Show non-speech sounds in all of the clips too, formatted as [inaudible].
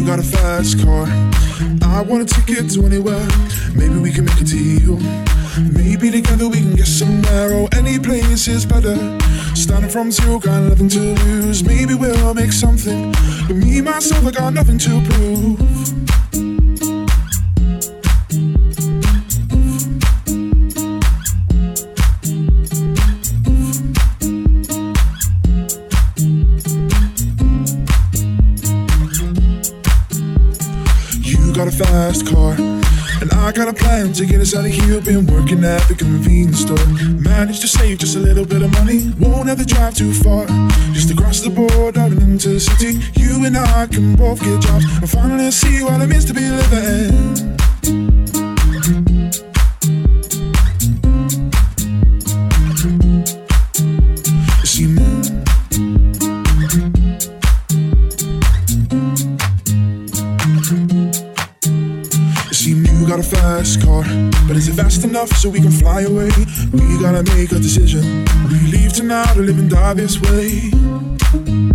you got a fast car. I want a ticket to anywhere. Maybe we can make a deal. Maybe together we can get somewhere. Oh, any place is better. Starting from zero, got nothing to lose. Maybe we'll make something. But me, myself, I got nothing to prove. Got a plan to get us out of here. Been working at the convenience store. Managed to save just a little bit of money. Won't have to drive too far. Just across the border and into the city. You and I can both get jobs and finally see what it means to be living. Fast car. But is it fast enough so we can fly away? We gotta make a decision. We leave tonight or live and die this way.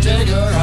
take her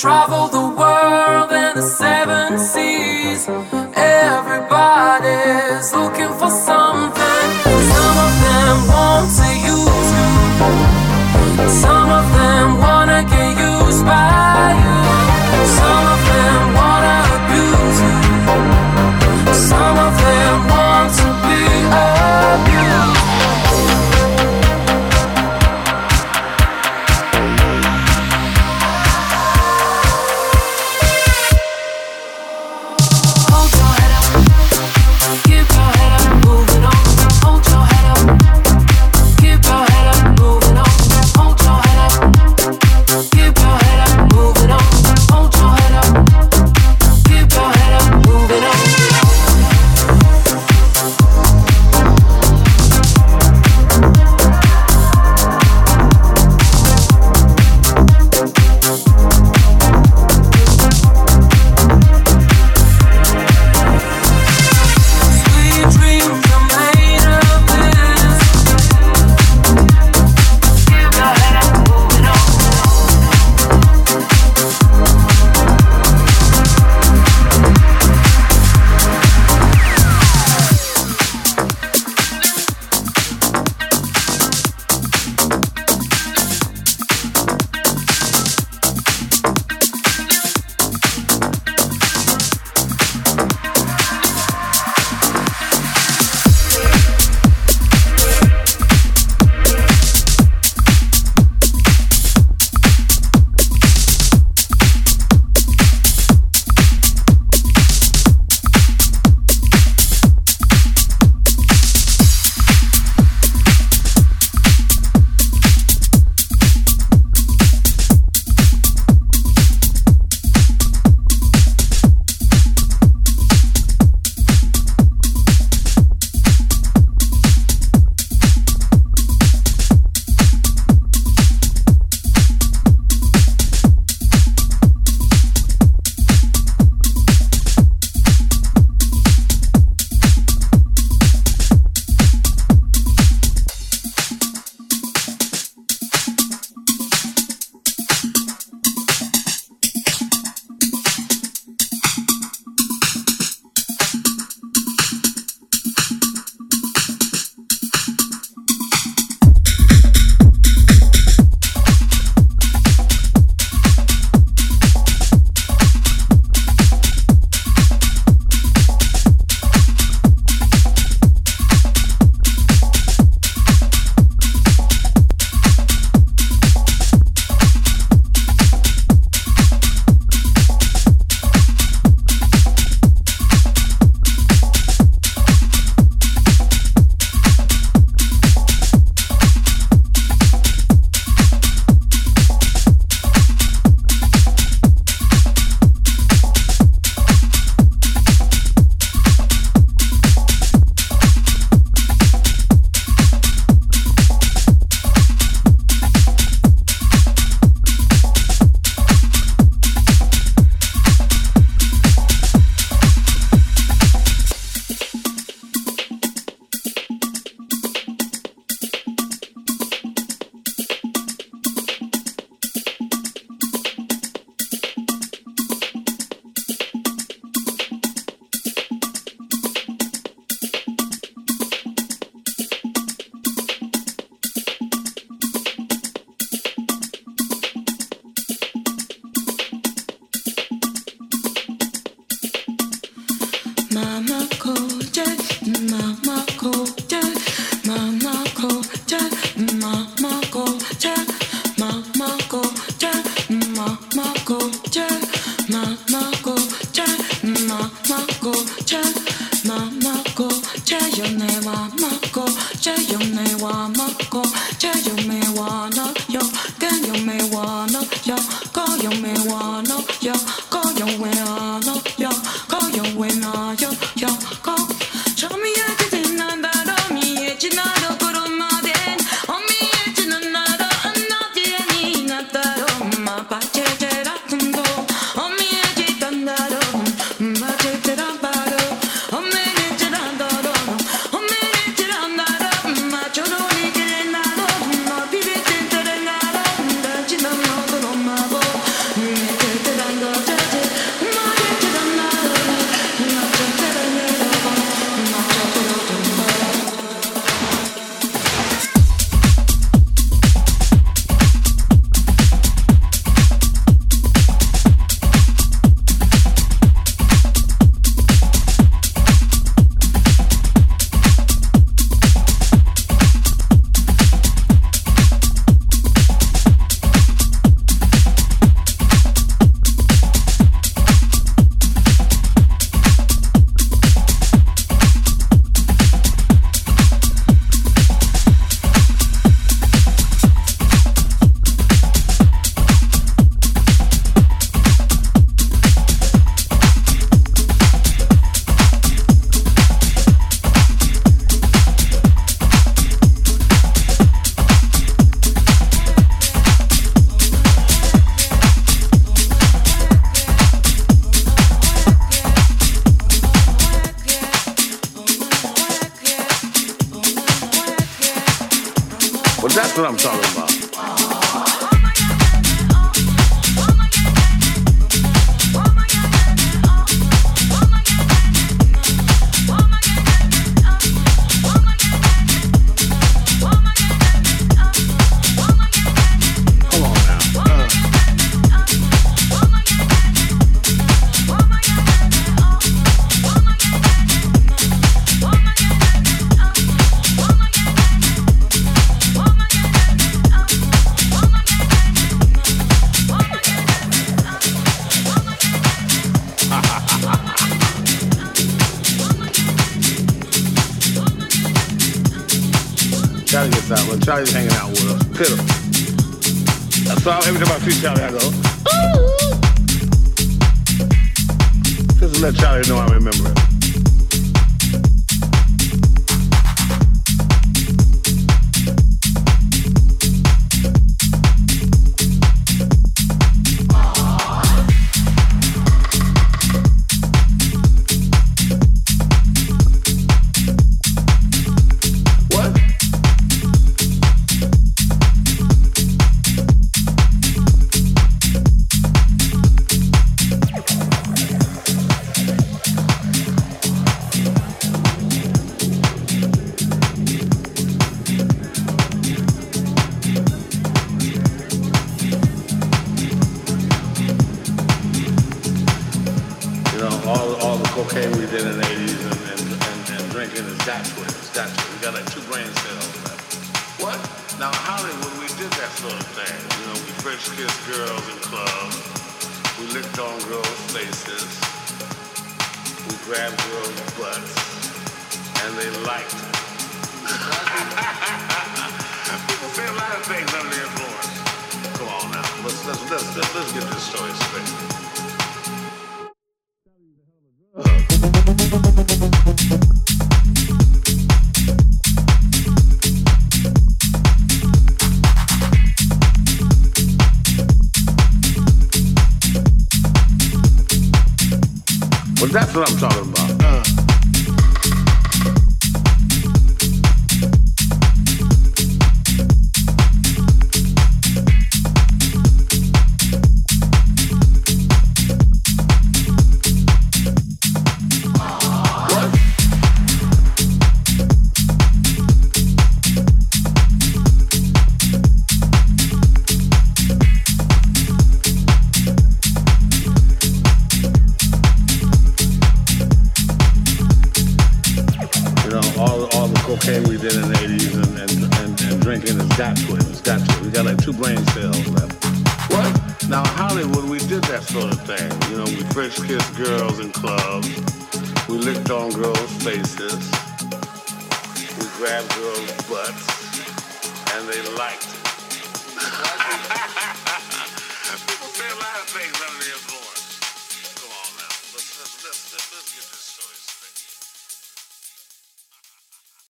travel the what I'm talking about. Charlie gets out, but Charlie's hanging out with us. Kill That's all. every time I see Charlie, I go, ooh. Just let Charlie know I remember it. know, all, all the cocaine we did in the 80s and, and, and, and drinking is that's what it is. That's what We got like two brain cells left. What? Now, Hollywood, we did that sort of thing. You know, we French kissed girls in clubs. We licked on girls' faces. We grabbed girls' butts. And they liked it. [laughs] People say a lot of things under the influence. Come on now. Let's, let's, let's, let's get this story straight. what I'm talking about.